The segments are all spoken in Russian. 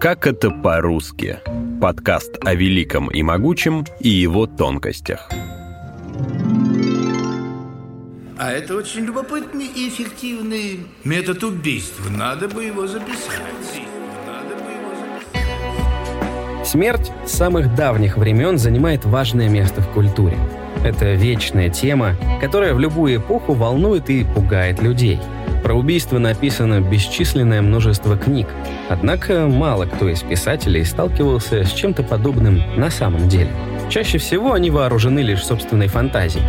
Как это по-русски? Подкаст о великом и могучем и его тонкостях. А это очень любопытный и эффективный метод убийств. Надо бы его записать. Смерть с самых давних времен занимает важное место в культуре. Это вечная тема, которая в любую эпоху волнует и пугает людей. Про убийство написано бесчисленное множество книг, однако мало кто из писателей сталкивался с чем-то подобным на самом деле. Чаще всего они вооружены лишь собственной фантазией.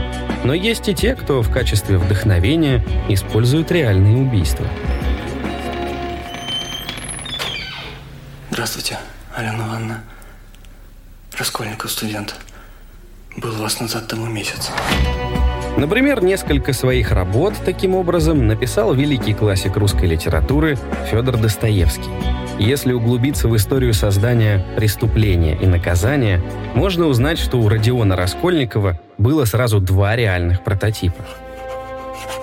Но есть и те, кто в качестве вдохновения используют реальные убийства. Здравствуйте, Алена Ивановна. Раскольников студент. Был у вас назад тому месяц. Например, несколько своих работ таким образом написал великий классик русской литературы Федор Достоевский. Если углубиться в историю создания «Преступления и наказания», можно узнать, что у Родиона Раскольникова было сразу два реальных прототипа.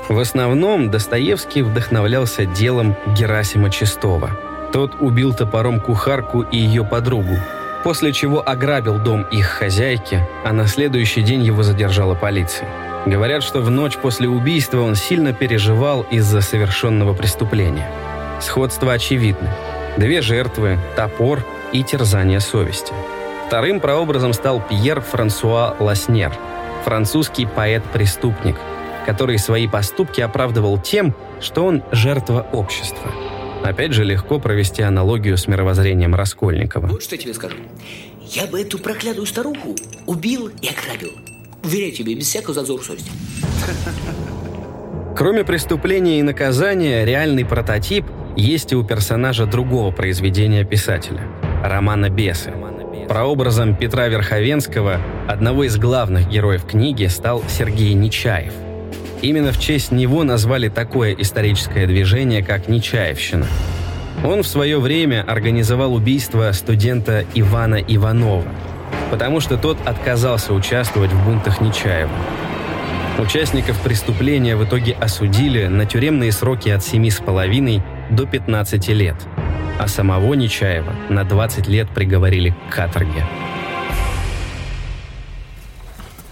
В основном Достоевский вдохновлялся делом Герасима Чистова. Тот убил топором кухарку и ее подругу, после чего ограбил дом их хозяйки, а на следующий день его задержала полиция. Говорят, что в ночь после убийства он сильно переживал из-за совершенного преступления. Сходство очевидно. Две жертвы, топор и терзание совести. Вторым прообразом стал Пьер Франсуа Ласнер, французский поэт-преступник, который свои поступки оправдывал тем, что он жертва общества. Опять же, легко провести аналогию с мировоззрением Раскольникова. Вот что я тебе скажу. Я бы эту проклятую старуху убил и ограбил. Уверяю тебе, без всякого зазора совести. Кроме преступления и наказания, реальный прототип есть и у персонажа другого произведения писателя – романа «Бесы». Прообразом Петра Верховенского, одного из главных героев книги, стал Сергей Нечаев. Именно в честь него назвали такое историческое движение, как Нечаевщина. Он в свое время организовал убийство студента Ивана Иванова – потому что тот отказался участвовать в бунтах Нечаева. Участников преступления в итоге осудили на тюремные сроки от 7,5 до 15 лет, а самого Нечаева на 20 лет приговорили к каторге.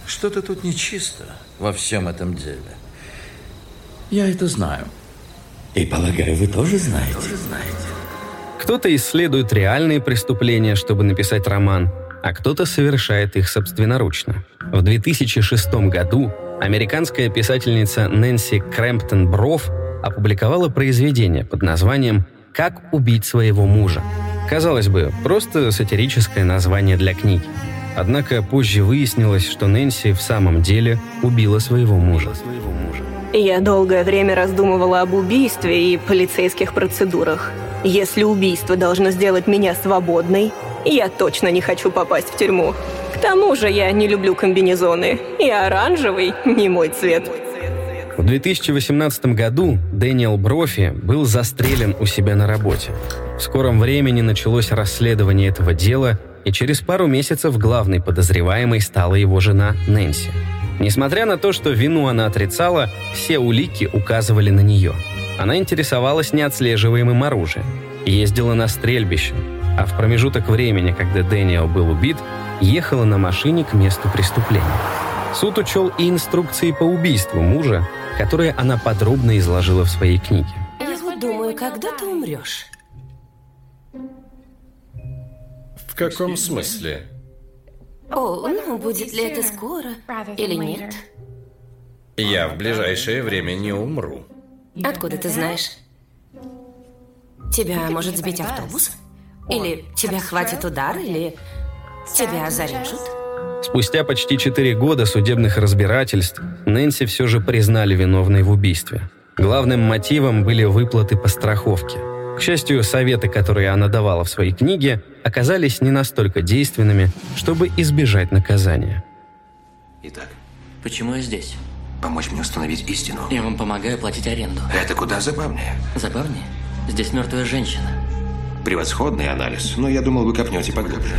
Что-то тут нечисто во всем этом деле. Я это знаю. И полагаю, вы тоже знаете. Тоже знаете. Кто-то исследует реальные преступления, чтобы написать роман – а кто-то совершает их собственноручно. В 2006 году американская писательница Нэнси Крэмптон Броф опубликовала произведение под названием «Как убить своего мужа». Казалось бы, просто сатирическое название для книги. Однако позже выяснилось, что Нэнси в самом деле убила своего мужа. Я долгое время раздумывала об убийстве и полицейских процедурах. Если убийство должно сделать меня свободной, я точно не хочу попасть в тюрьму. К тому же я не люблю комбинезоны, и оранжевый не мой цвет. В 2018 году Дэниел Брофи был застрелен у себя на работе. В скором времени началось расследование этого дела, и через пару месяцев главной подозреваемой стала его жена Нэнси. Несмотря на то, что вину она отрицала, все улики указывали на нее. Она интересовалась неотслеживаемым оружием, ездила на стрельбище, а в промежуток времени, когда Дэниел был убит, ехала на машине к месту преступления. Суд учел и инструкции по убийству мужа, которые она подробно изложила в своей книге. Я вот думаю, когда ты умрешь? В каком смысле? О, ну, будет ли это скоро или нет? Я в ближайшее время не умру. Откуда ты знаешь? Тебя может сбить автобус? Или тебя хватит удар, или тебя зарежут? Спустя почти четыре года судебных разбирательств Нэнси все же признали виновной в убийстве. Главным мотивом были выплаты по страховке. К счастью, советы, которые она давала в своей книге, оказались не настолько действенными, чтобы избежать наказания. Итак, Почему я здесь? помочь мне установить истину. Я вам помогаю платить аренду. Это куда забавнее. Забавнее? Здесь мертвая женщина. Превосходный анализ, но я думал, вы копнете поглубже.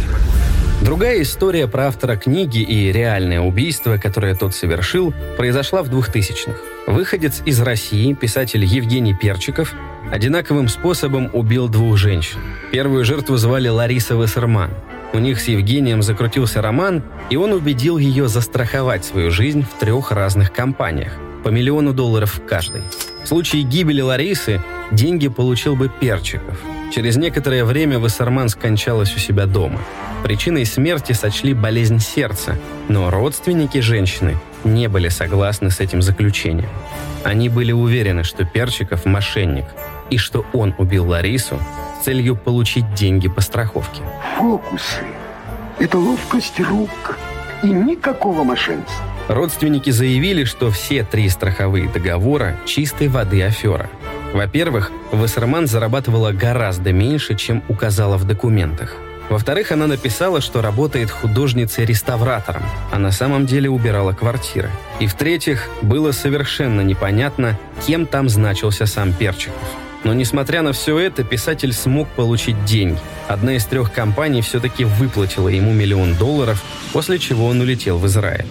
Другая история про автора книги и реальное убийство, которое тот совершил, произошла в 2000-х. Выходец из России, писатель Евгений Перчиков, Одинаковым способом убил двух женщин. Первую жертву звали Лариса Вассерман. У них с Евгением закрутился роман, и он убедил ее застраховать свою жизнь в трех разных компаниях, по миллиону долларов в каждой. В случае гибели Ларисы деньги получил бы Перчиков. Через некоторое время Вассерман скончалась у себя дома. Причиной смерти сочли болезнь сердца, но родственники женщины не были согласны с этим заключением. Они были уверены, что Перчиков – мошенник, и что он убил Ларису с целью получить деньги по страховке. Фокусы. Это ловкость рук и никакого мошенничества. Родственники заявили, что все три страховые договора – чистой воды афера. Во-первых, Вассерман зарабатывала гораздо меньше, чем указала в документах. Во-вторых, она написала, что работает художницей-реставратором, а на самом деле убирала квартиры. И в-третьих, было совершенно непонятно, кем там значился сам Перчиков. Но несмотря на все это, писатель смог получить деньги. Одна из трех компаний все-таки выплатила ему миллион долларов, после чего он улетел в Израиль.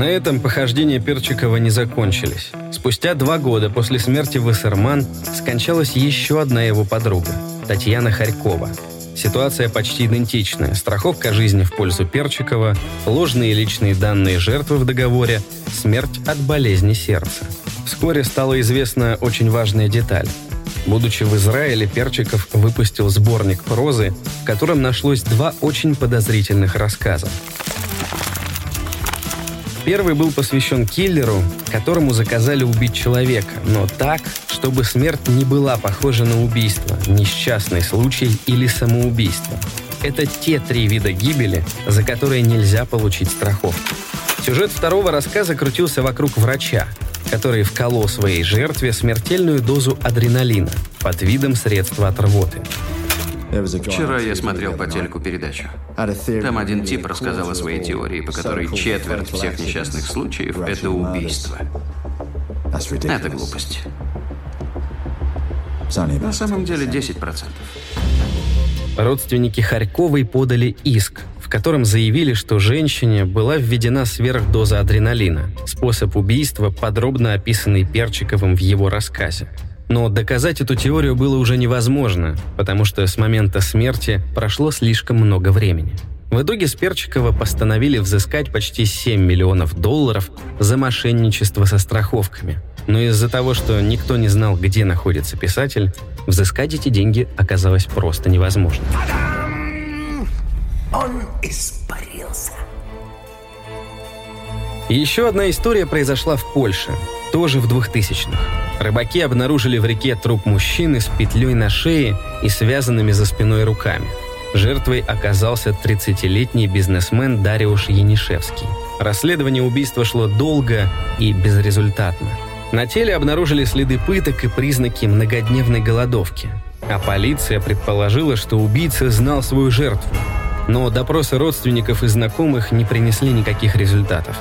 На этом похождения Перчикова не закончились. Спустя два года после смерти Вассерман скончалась еще одна его подруга – Татьяна Харькова. Ситуация почти идентичная. Страховка жизни в пользу Перчикова, ложные личные данные жертвы в договоре, смерть от болезни сердца. Вскоре стала известна очень важная деталь. Будучи в Израиле, Перчиков выпустил сборник прозы, в котором нашлось два очень подозрительных рассказа. Первый был посвящен киллеру, которому заказали убить человека, но так, чтобы смерть не была похожа на убийство, несчастный случай или самоубийство. Это те три вида гибели, за которые нельзя получить страховку. Сюжет второго рассказа крутился вокруг врача, который вколол своей жертве смертельную дозу адреналина под видом средства от рвоты. Вчера я смотрел по телеку передачу. Там один тип рассказал о своей теории, по которой четверть всех несчастных случаев – это убийство. Это глупость. На самом деле 10%. Родственники Харьковой подали иск, в котором заявили, что женщине была введена сверхдоза адреналина, способ убийства, подробно описанный Перчиковым в его рассказе. Но доказать эту теорию было уже невозможно, потому что с момента смерти прошло слишком много времени. В итоге с Перчикова постановили взыскать почти 7 миллионов долларов за мошенничество со страховками. Но из-за того, что никто не знал, где находится писатель, взыскать эти деньги оказалось просто невозможно. Он испарился. еще одна история произошла в Польше, тоже в 2000-х. Рыбаки обнаружили в реке труп мужчины с петлей на шее и связанными за спиной руками. Жертвой оказался 30-летний бизнесмен Дариуш Янишевский. Расследование убийства шло долго и безрезультатно. На теле обнаружили следы пыток и признаки многодневной голодовки. А полиция предположила, что убийца знал свою жертву. Но допросы родственников и знакомых не принесли никаких результатов.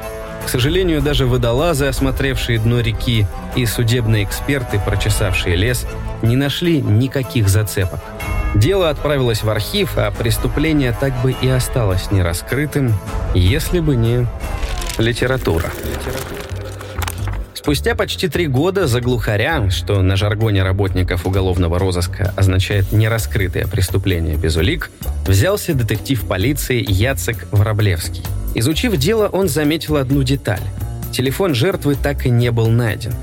К сожалению, даже водолазы, осмотревшие дно реки, и судебные эксперты, прочесавшие лес, не нашли никаких зацепок. Дело отправилось в архив, а преступление так бы и осталось нераскрытым, если бы не литература. Спустя почти три года за глухаря, что на жаргоне работников уголовного розыска означает нераскрытое преступление без улик, взялся детектив полиции Яцек Враблевский. Изучив дело, он заметил одну деталь. Телефон жертвы так и не был найден.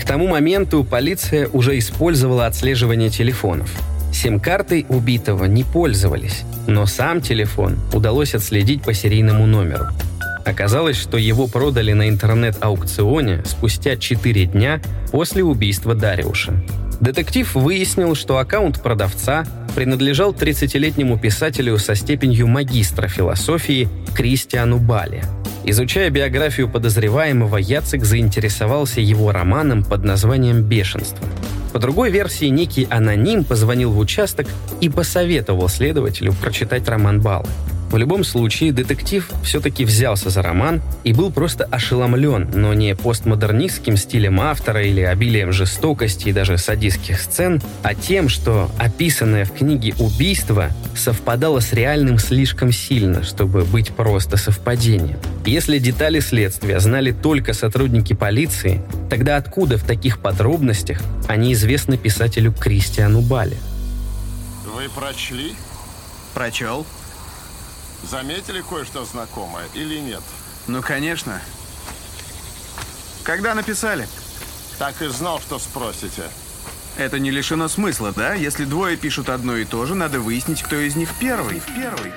К тому моменту полиция уже использовала отслеживание телефонов. Сим-картой убитого не пользовались, но сам телефон удалось отследить по серийному номеру. Оказалось, что его продали на интернет-аукционе спустя 4 дня после убийства Дариуша. Детектив выяснил, что аккаунт продавца принадлежал 30-летнему писателю со степенью магистра философии Кристиану Бали. Изучая биографию подозреваемого, Яцек заинтересовался его романом под названием «Бешенство». По другой версии, некий аноним позвонил в участок и посоветовал следователю прочитать роман Балы. В любом случае, детектив все-таки взялся за роман и был просто ошеломлен, но не постмодернистским стилем автора или обилием жестокости и даже садистских сцен, а тем, что описанное в книге убийство совпадало с реальным слишком сильно, чтобы быть просто совпадением. Если детали следствия знали только сотрудники полиции, тогда откуда в таких подробностях они известны писателю Кристиану Бале? Вы прочли? Прочел. Заметили кое-что знакомое или нет? Ну, конечно. Когда написали? Так и знал, что спросите. Это не лишено смысла, да? Если двое пишут одно и то же, надо выяснить, кто из них первый. Первый.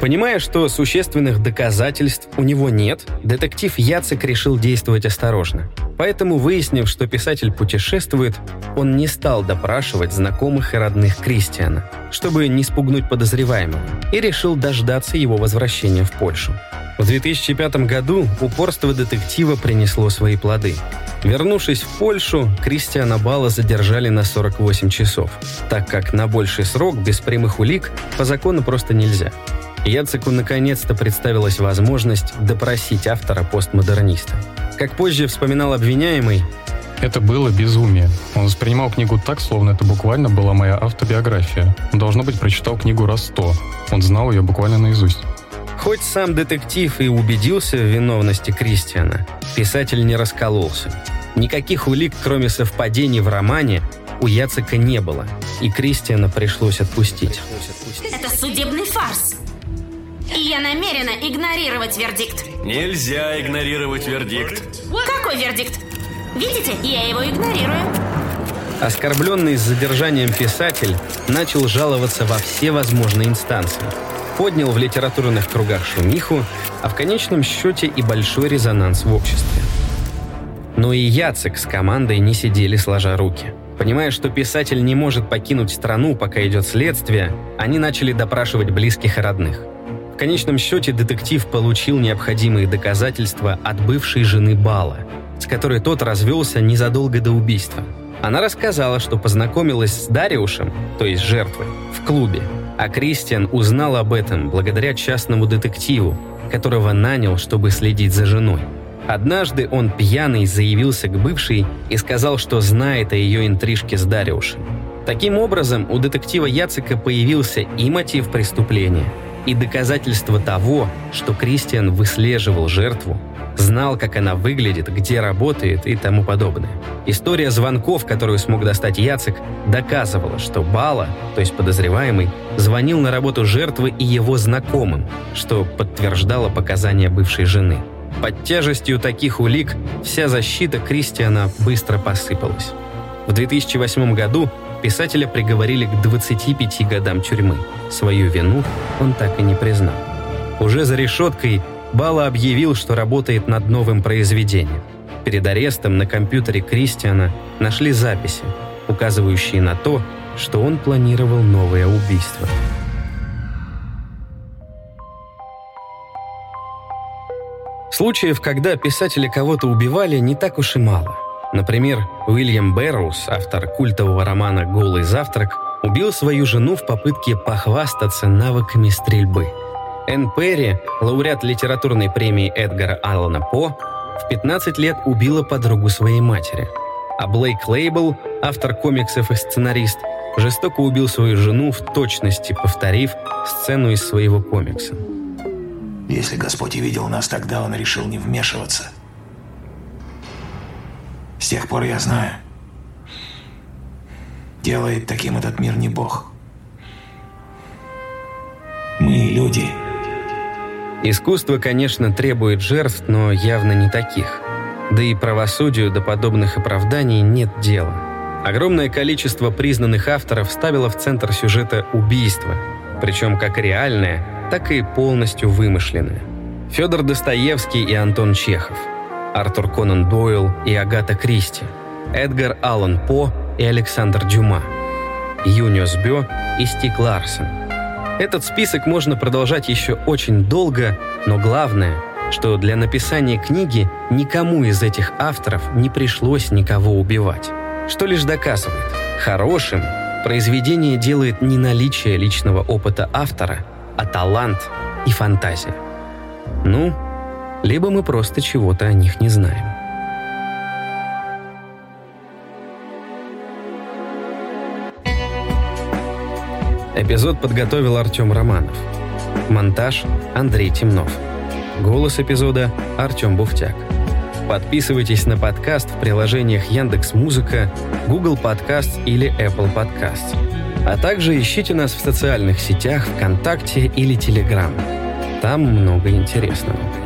Понимая, что существенных доказательств у него нет, детектив Яцек решил действовать осторожно. Поэтому, выяснив, что писатель путешествует, он не стал допрашивать знакомых и родных Кристиана, чтобы не спугнуть подозреваемого, и решил дождаться его возвращения в Польшу. В 2005 году упорство детектива принесло свои плоды. Вернувшись в Польшу, Кристиана Бала задержали на 48 часов, так как на больший срок без прямых улик по закону просто нельзя. Яцеку наконец-то представилась возможность допросить автора постмодерниста. Как позже вспоминал обвиняемый, это было безумие. Он воспринимал книгу так, словно это буквально была моя автобиография. Он, должно быть, прочитал книгу раз сто. Он знал ее буквально наизусть. Хоть сам детектив и убедился в виновности Кристиана, писатель не раскололся. Никаких улик, кроме совпадений в романе, у Яцека не было, и Кристиана пришлось отпустить. Это судебный фарс. И я намерена игнорировать вердикт. Нельзя игнорировать вердикт. Какой вердикт? Видите, я его игнорирую. Оскорбленный с задержанием писатель начал жаловаться во все возможные инстанции. Поднял в литературных кругах шумиху, а в конечном счете и большой резонанс в обществе. Но и Яцек с командой не сидели сложа руки. Понимая, что писатель не может покинуть страну, пока идет следствие, они начали допрашивать близких и родных – в конечном счете детектив получил необходимые доказательства от бывшей жены Бала, с которой тот развелся незадолго до убийства. Она рассказала, что познакомилась с Дариушем, то есть жертвой, в клубе, а Кристиан узнал об этом благодаря частному детективу, которого нанял, чтобы следить за женой. Однажды он пьяный заявился к бывшей и сказал, что знает о ее интрижке с Дариушем. Таким образом, у детектива Яцика появился и мотив преступления – и доказательство того, что Кристиан выслеживал жертву, знал, как она выглядит, где работает и тому подобное. История звонков, которую смог достать Яцек, доказывала, что Бала, то есть подозреваемый, звонил на работу жертвы и его знакомым, что подтверждало показания бывшей жены. Под тяжестью таких улик вся защита Кристиана быстро посыпалась. В 2008 году Писателя приговорили к 25 годам тюрьмы. Свою вину он так и не признал. Уже за решеткой Бала объявил, что работает над новым произведением. Перед арестом на компьютере Кристиана нашли записи, указывающие на то, что он планировал новое убийство. Случаев, когда писатели кого-то убивали, не так уж и мало – Например, Уильям Бэрроуз, автор культового романа «Голый завтрак», убил свою жену в попытке похвастаться навыками стрельбы. Энн Перри, лауреат литературной премии Эдгара Аллана По, в 15 лет убила подругу своей матери. А Блейк Лейбл, автор комиксов и сценарист, жестоко убил свою жену в точности, повторив сцену из своего комикса. Если Господь и видел нас тогда, Он решил не вмешиваться – с тех пор я знаю. Делает таким этот мир не Бог. Мы люди. Искусство, конечно, требует жертв, но явно не таких. Да и правосудию до подобных оправданий нет дела. Огромное количество признанных авторов ставило в центр сюжета убийство, причем как реальное, так и полностью вымышленное. Федор Достоевский и Антон Чехов – Артур Конан Дойл и Агата Кристи, Эдгар Аллан По и Александр Дюма, Юниус Бё и Стик Ларсен. Этот список можно продолжать еще очень долго, но главное, что для написания книги никому из этих авторов не пришлось никого убивать. Что лишь доказывает, хорошим произведение делает не наличие личного опыта автора, а талант и фантазия. Ну, либо мы просто чего-то о них не знаем. Эпизод подготовил Артем Романов. Монтаж – Андрей Темнов. Голос эпизода – Артем Буфтяк. Подписывайтесь на подкаст в приложениях Яндекс Музыка, Google Подкаст или Apple Подкаст. А также ищите нас в социальных сетях ВКонтакте или Телеграм. Там много интересного.